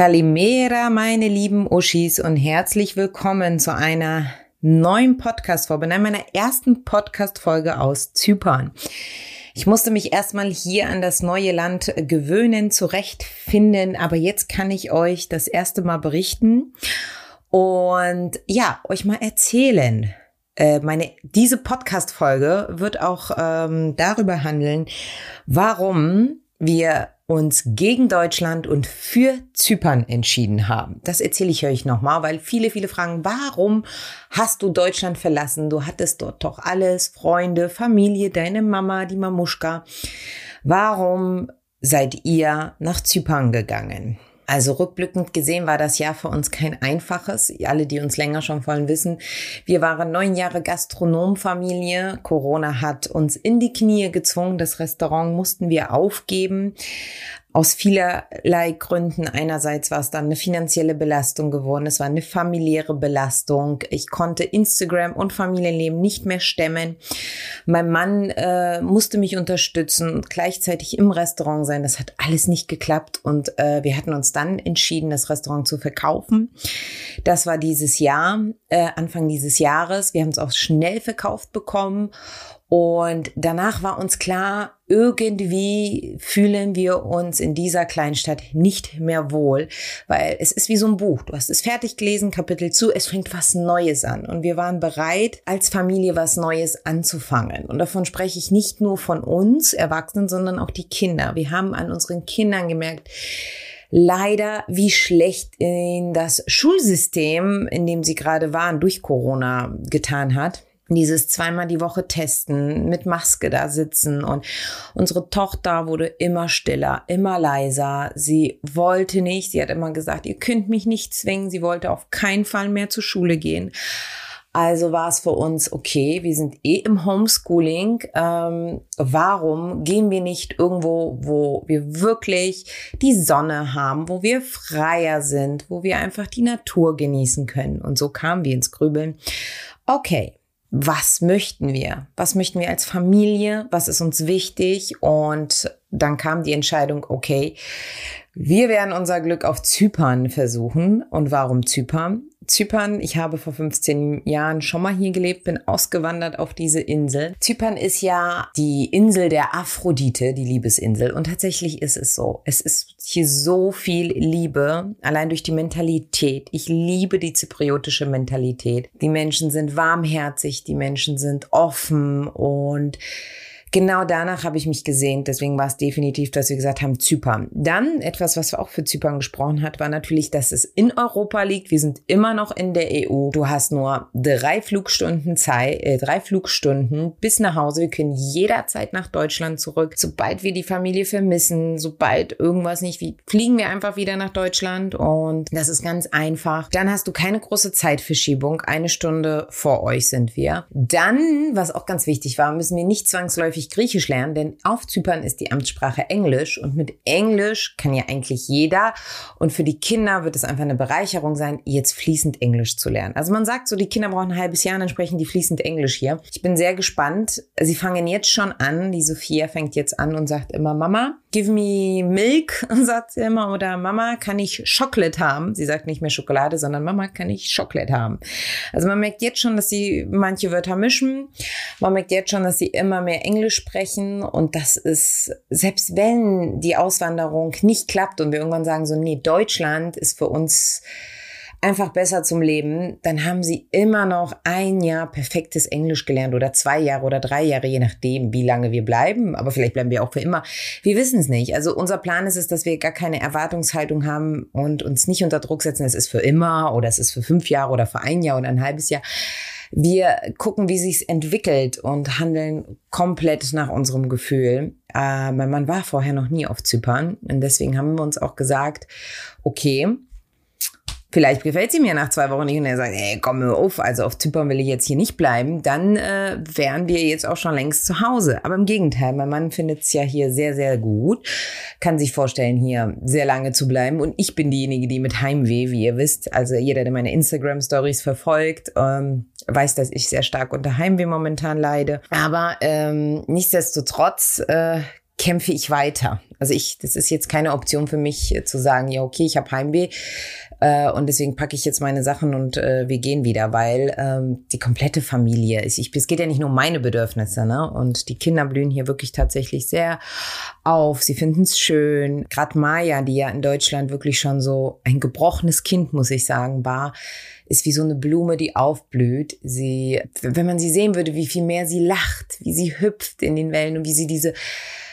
Kalimera, meine lieben Uschis und herzlich willkommen zu einer neuen Podcast-Folge, nein, meiner ersten Podcast-Folge aus Zypern. Ich musste mich erstmal hier an das neue Land gewöhnen, zurechtfinden, aber jetzt kann ich euch das erste Mal berichten und ja, euch mal erzählen. Äh, meine, diese Podcast-Folge wird auch ähm, darüber handeln, warum wir uns gegen Deutschland und für Zypern entschieden haben. Das erzähle ich euch nochmal, weil viele, viele fragen, warum hast du Deutschland verlassen? Du hattest dort doch alles, Freunde, Familie, deine Mama, die Mamuschka. Warum seid ihr nach Zypern gegangen? Also rückblickend gesehen war das Jahr für uns kein einfaches. Alle, die uns länger schon wollen, wissen, wir waren neun Jahre Gastronomfamilie. Corona hat uns in die Knie gezwungen. Das Restaurant mussten wir aufgeben aus vielerlei Gründen. Einerseits war es dann eine finanzielle Belastung geworden, es war eine familiäre Belastung. Ich konnte Instagram und Familienleben nicht mehr stemmen. Mein Mann äh, musste mich unterstützen und gleichzeitig im Restaurant sein. Das hat alles nicht geklappt und äh, wir hatten uns dann entschieden, das Restaurant zu verkaufen. Das war dieses Jahr, äh, Anfang dieses Jahres. Wir haben es auch schnell verkauft bekommen und danach war uns klar, irgendwie fühlen wir uns in dieser Kleinstadt nicht mehr wohl, weil es ist wie so ein Buch. Du hast es fertig gelesen, Kapitel zu, es fängt was Neues an. Und wir waren bereit, als Familie was Neues anzufangen. Und davon spreche ich nicht nur von uns Erwachsenen, sondern auch die Kinder. Wir haben an unseren Kindern gemerkt, leider, wie schlecht in das Schulsystem, in dem sie gerade waren, durch Corona getan hat dieses zweimal die Woche testen, mit Maske da sitzen und unsere Tochter wurde immer stiller, immer leiser. Sie wollte nicht, sie hat immer gesagt, ihr könnt mich nicht zwingen. Sie wollte auf keinen Fall mehr zur Schule gehen. Also war es für uns okay, wir sind eh im Homeschooling. Ähm, warum gehen wir nicht irgendwo, wo wir wirklich die Sonne haben, wo wir freier sind, wo wir einfach die Natur genießen können? Und so kamen wir ins Grübeln. Okay, was möchten wir? Was möchten wir als Familie? Was ist uns wichtig? Und dann kam die Entscheidung, okay, wir werden unser Glück auf Zypern versuchen. Und warum Zypern? Zypern, ich habe vor 15 Jahren schon mal hier gelebt, bin ausgewandert auf diese Insel. Zypern ist ja die Insel der Aphrodite, die Liebesinsel. Und tatsächlich ist es so. Es ist hier so viel Liebe, allein durch die Mentalität. Ich liebe die zypriotische Mentalität. Die Menschen sind warmherzig, die Menschen sind offen und Genau danach habe ich mich gesehnt. Deswegen war es definitiv, dass wir gesagt haben, Zypern. Dann etwas, was auch für Zypern gesprochen hat, war natürlich, dass es in Europa liegt. Wir sind immer noch in der EU. Du hast nur drei Flugstunden Zeit, äh, drei Flugstunden bis nach Hause. Wir können jederzeit nach Deutschland zurück. Sobald wir die Familie vermissen, sobald irgendwas nicht, wie, fliegen wir einfach wieder nach Deutschland und das ist ganz einfach. Dann hast du keine große Zeitverschiebung. Eine Stunde vor euch sind wir. Dann, was auch ganz wichtig war, müssen wir nicht zwangsläufig häufig Griechisch lernen, denn auf Zypern ist die Amtssprache Englisch und mit Englisch kann ja eigentlich jeder und für die Kinder wird es einfach eine Bereicherung sein, jetzt fließend Englisch zu lernen. Also man sagt so, die Kinder brauchen ein halbes Jahr, dann sprechen die fließend Englisch hier. Ich bin sehr gespannt. Sie fangen jetzt schon an, die Sophia fängt jetzt an und sagt immer, Mama, give me milk, sagt sie immer, oder Mama, kann ich Schokolade haben? Sie sagt nicht mehr Schokolade, sondern Mama, kann ich Schokolade haben? Also man merkt jetzt schon, dass sie manche Wörter mischen. Man merkt jetzt schon, dass sie immer mehr Englisch sprechen und das ist, selbst wenn die Auswanderung nicht klappt und wir irgendwann sagen so, nee, Deutschland ist für uns einfach besser zum Leben, dann haben sie immer noch ein Jahr perfektes Englisch gelernt oder zwei Jahre oder drei Jahre, je nachdem, wie lange wir bleiben. Aber vielleicht bleiben wir auch für immer. Wir wissen es nicht. Also unser Plan ist es, dass wir gar keine Erwartungshaltung haben und uns nicht unter Druck setzen, es ist für immer oder es ist für fünf Jahre oder für ein Jahr oder ein halbes Jahr. Wir gucken, wie sich's entwickelt und handeln komplett nach unserem Gefühl. Äh, mein Mann war vorher noch nie auf Zypern und deswegen haben wir uns auch gesagt, okay, Vielleicht gefällt sie mir nach zwei Wochen nicht. Und er sagt, ey, komm mir auf, also auf Zypern will ich jetzt hier nicht bleiben, dann äh, wären wir jetzt auch schon längst zu Hause. Aber im Gegenteil, mein Mann findet es ja hier sehr, sehr gut, kann sich vorstellen, hier sehr lange zu bleiben. Und ich bin diejenige, die mit Heimweh, wie ihr wisst, also jeder, der meine Instagram-Stories verfolgt, ähm, weiß, dass ich sehr stark unter Heimweh momentan leide. Aber ähm, nichtsdestotrotz äh, kämpfe ich weiter. Also ich, das ist jetzt keine Option für mich äh, zu sagen, ja okay, ich habe Heimweh äh, und deswegen packe ich jetzt meine Sachen und äh, wir gehen wieder, weil ähm, die komplette Familie ist. Ich, es geht ja nicht nur um meine Bedürfnisse, ne? Und die Kinder blühen hier wirklich tatsächlich sehr auf. Sie finden es schön. Gerade Maya, die ja in Deutschland wirklich schon so ein gebrochenes Kind, muss ich sagen, war ist wie so eine Blume, die aufblüht. Sie, wenn man sie sehen würde, wie viel mehr sie lacht, wie sie hüpft in den Wellen und wie sie diese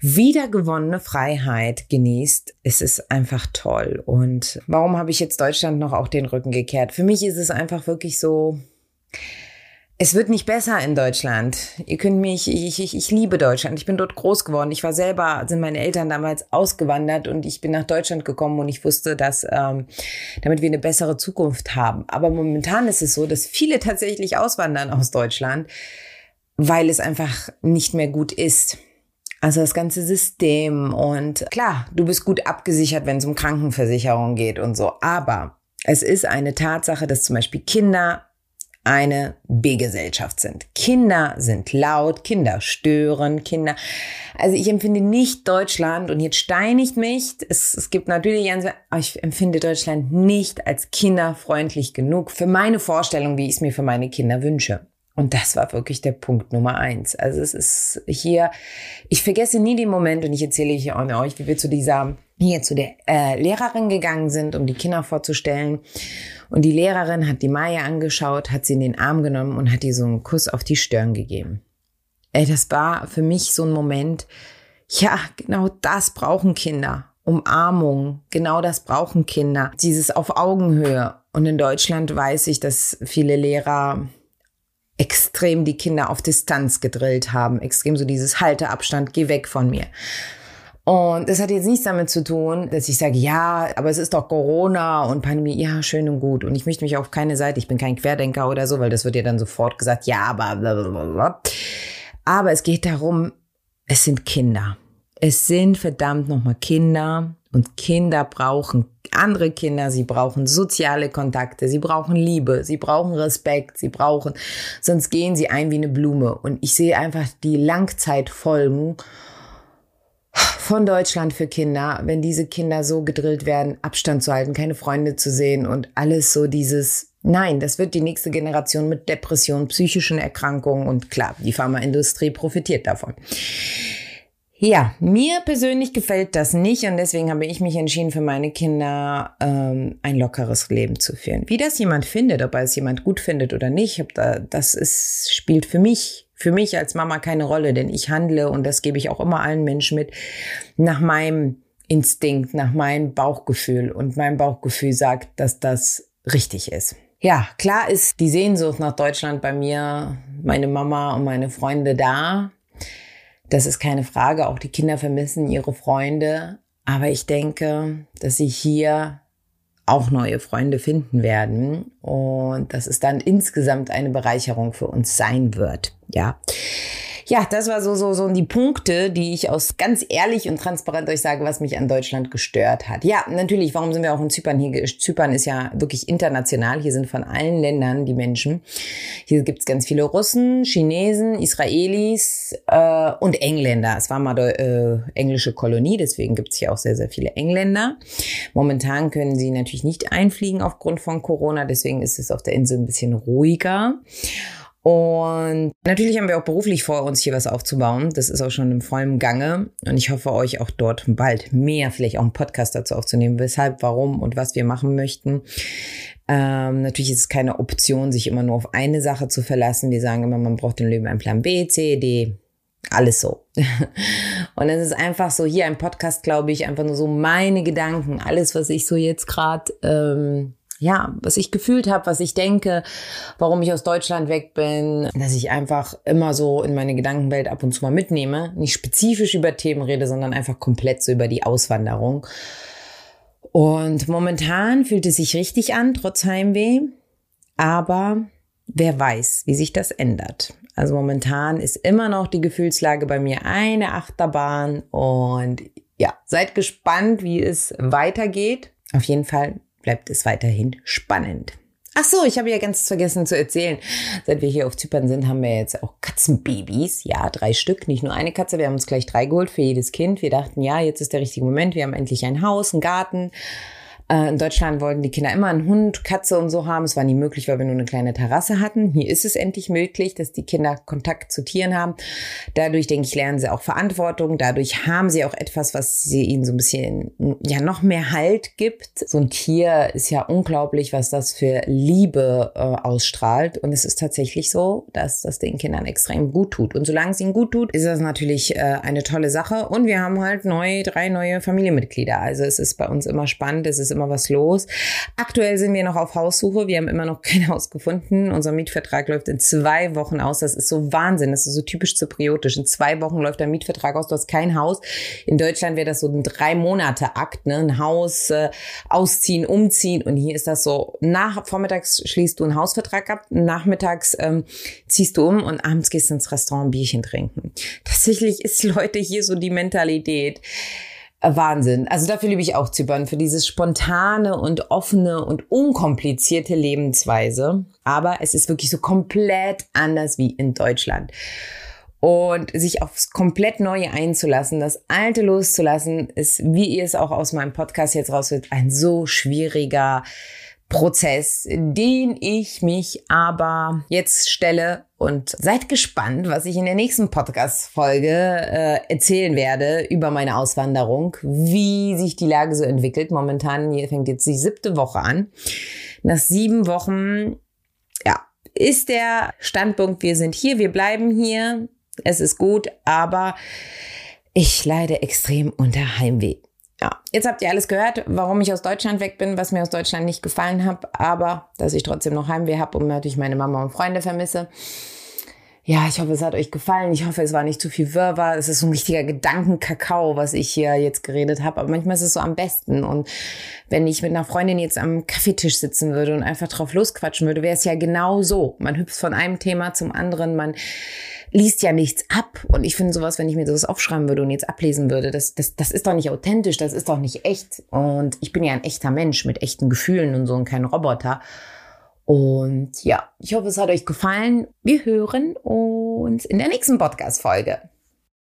wiedergewonnene Freiheit genießt, es ist einfach toll. Und warum habe ich jetzt Deutschland noch auch den Rücken gekehrt? Für mich ist es einfach wirklich so, es wird nicht besser in Deutschland. Ihr könnt mich, ich, ich, ich liebe Deutschland. Ich bin dort groß geworden. Ich war selber, sind meine Eltern damals ausgewandert und ich bin nach Deutschland gekommen und ich wusste, dass ähm, damit wir eine bessere Zukunft haben. Aber momentan ist es so, dass viele tatsächlich auswandern aus Deutschland, weil es einfach nicht mehr gut ist. Also das ganze System und klar, du bist gut abgesichert, wenn es um Krankenversicherung geht und so. Aber es ist eine Tatsache, dass zum Beispiel Kinder eine B-Gesellschaft sind. Kinder sind laut, Kinder stören, Kinder. Also ich empfinde nicht Deutschland und jetzt steinigt mich. Es, es gibt natürlich, aber ich empfinde Deutschland nicht als kinderfreundlich genug für meine Vorstellung, wie ich es mir für meine Kinder wünsche. Und das war wirklich der Punkt Nummer eins. Also es ist hier, ich vergesse nie den Moment und ich erzähle hier auch euch, wie wir zu dieser, hier zu der äh, Lehrerin gegangen sind, um die Kinder vorzustellen. Und die Lehrerin hat die Maya angeschaut, hat sie in den Arm genommen und hat ihr so einen Kuss auf die Stirn gegeben. Ey, das war für mich so ein Moment, ja, genau das brauchen Kinder. Umarmung, genau das brauchen Kinder. Dieses auf Augenhöhe. Und in Deutschland weiß ich, dass viele Lehrer extrem die Kinder auf Distanz gedrillt haben, extrem so dieses Halteabstand, geh weg von mir. Und das hat jetzt nichts damit zu tun, dass ich sage, ja, aber es ist doch Corona und Pandemie, ja, schön und gut. Und ich möchte mich auf keine Seite, ich bin kein Querdenker oder so, weil das wird ja dann sofort gesagt, ja, aber blablabla. Aber es geht darum, es sind Kinder. Es sind verdammt nochmal Kinder und Kinder brauchen andere Kinder, sie brauchen soziale Kontakte, sie brauchen Liebe, sie brauchen Respekt, sie brauchen, sonst gehen sie ein wie eine Blume. Und ich sehe einfach die Langzeitfolgen von Deutschland für Kinder, wenn diese Kinder so gedrillt werden, Abstand zu halten, keine Freunde zu sehen und alles so dieses, nein, das wird die nächste Generation mit Depressionen, psychischen Erkrankungen und klar, die Pharmaindustrie profitiert davon. Ja, mir persönlich gefällt das nicht und deswegen habe ich mich entschieden, für meine Kinder ähm, ein lockeres Leben zu führen. Wie das jemand findet, ob er es jemand gut findet oder nicht, da, das ist, spielt für mich, für mich als Mama keine Rolle, denn ich handle und das gebe ich auch immer allen Menschen mit, nach meinem Instinkt, nach meinem Bauchgefühl und mein Bauchgefühl sagt, dass das richtig ist. Ja, klar ist die Sehnsucht nach Deutschland bei mir, meine Mama und meine Freunde da. Das ist keine Frage. Auch die Kinder vermissen ihre Freunde. Aber ich denke, dass sie hier auch neue Freunde finden werden und dass es dann insgesamt eine Bereicherung für uns sein wird. Ja ja, das war so, so, so die Punkte, die ich aus ganz ehrlich und transparent euch sage, was mich an Deutschland gestört hat. Ja, natürlich, warum sind wir auch in Zypern hier? Zypern ist ja wirklich international. Hier sind von allen Ländern die Menschen. Hier gibt's ganz viele Russen, Chinesen, Israelis äh, und Engländer. Es war mal eine äh, englische Kolonie, deswegen gibt's hier auch sehr, sehr viele Engländer. Momentan können sie natürlich nicht einfliegen aufgrund von Corona, deswegen ist es auf der Insel ein bisschen ruhiger. Und natürlich haben wir auch beruflich vor, uns hier was aufzubauen. Das ist auch schon im vollen Gange. Und ich hoffe, euch auch dort bald mehr, vielleicht auch einen Podcast dazu aufzunehmen, weshalb, warum und was wir machen möchten. Ähm, natürlich ist es keine Option, sich immer nur auf eine Sache zu verlassen. Wir sagen immer, man braucht im Leben einen Plan B, C, D, alles so. Und es ist einfach so, hier ein Podcast, glaube ich, einfach nur so meine Gedanken, alles, was ich so jetzt gerade ähm, ja, was ich gefühlt habe, was ich denke, warum ich aus Deutschland weg bin, dass ich einfach immer so in meine Gedankenwelt ab und zu mal mitnehme, nicht spezifisch über Themen rede, sondern einfach komplett so über die Auswanderung. Und momentan fühlt es sich richtig an, trotz Heimweh, aber wer weiß, wie sich das ändert. Also momentan ist immer noch die Gefühlslage bei mir eine Achterbahn und ja, seid gespannt, wie es weitergeht. Auf jeden Fall bleibt es weiterhin spannend. Ach so, ich habe ja ganz vergessen zu erzählen. Seit wir hier auf Zypern sind, haben wir jetzt auch Katzenbabys. Ja, drei Stück, nicht nur eine Katze. Wir haben uns gleich drei geholt für jedes Kind. Wir dachten, ja, jetzt ist der richtige Moment. Wir haben endlich ein Haus, einen Garten. Äh, in Deutschland wollten die Kinder immer einen Hund, Katze und so haben. Es war nie möglich, weil wir nur eine kleine Terrasse hatten. Hier ist es endlich möglich, dass die Kinder Kontakt zu Tieren haben. Dadurch, denke ich, lernen sie auch Verantwortung. Dadurch haben sie auch etwas, was sie ihnen so ein bisschen, ja, noch mehr Halt gibt. So ein Tier ist ja unglaublich, was das für Liebe äh, ausstrahlt. Und es ist tatsächlich so, dass das den Kindern extrem gut tut. Und solange es ihnen gut tut, ist das natürlich äh, eine tolle Sache. Und wir haben halt neu, drei neue Familienmitglieder. Also es ist bei uns immer spannend. Es ist immer was los. Aktuell sind wir noch auf Haussuche. Wir haben immer noch kein Haus gefunden. Unser Mietvertrag läuft in zwei Wochen aus. Das ist so Wahnsinn. Das ist so typisch zypriotisch. In zwei Wochen läuft der Mietvertrag aus. Du hast kein Haus. In Deutschland wäre das so ein drei Monate Akt, ne? Ein Haus äh, ausziehen, umziehen. Und hier ist das so, nach vormittags schließt du einen Hausvertrag ab, nachmittags ähm, ziehst du um und abends gehst du ins Restaurant ein Bierchen trinken. Tatsächlich ist Leute hier so die Mentalität. Wahnsinn. Also dafür liebe ich auch Zypern, für dieses spontane und offene und unkomplizierte Lebensweise. Aber es ist wirklich so komplett anders wie in Deutschland. Und sich aufs komplett Neue einzulassen, das Alte loszulassen, ist, wie ihr es auch aus meinem Podcast jetzt raus wird, ein so schwieriger Prozess, den ich mich aber jetzt stelle und seid gespannt, was ich in der nächsten Podcast-Folge äh, erzählen werde über meine Auswanderung, wie sich die Lage so entwickelt. Momentan hier fängt jetzt die siebte Woche an. Nach sieben Wochen, ja, ist der Standpunkt, wir sind hier, wir bleiben hier, es ist gut, aber ich leide extrem unter Heimweh. Ja, jetzt habt ihr alles gehört, warum ich aus Deutschland weg bin, was mir aus Deutschland nicht gefallen hat, aber dass ich trotzdem noch Heimweh habe und natürlich meine Mama und Freunde vermisse. Ja, ich hoffe, es hat euch gefallen. Ich hoffe, es war nicht zu viel Wirrwarr. Es ist so ein richtiger Gedankenkakao, was ich hier jetzt geredet habe. Aber manchmal ist es so am besten. Und wenn ich mit einer Freundin jetzt am Kaffeetisch sitzen würde und einfach drauf losquatschen würde, wäre es ja genau so. Man hüpft von einem Thema zum anderen. Man liest ja nichts ab. Und ich finde sowas, wenn ich mir sowas aufschreiben würde und jetzt ablesen würde, das, das, das ist doch nicht authentisch, das ist doch nicht echt. Und ich bin ja ein echter Mensch mit echten Gefühlen und so und kein Roboter. Und ja, ich hoffe, es hat euch gefallen. Wir hören uns in der nächsten Podcast-Folge.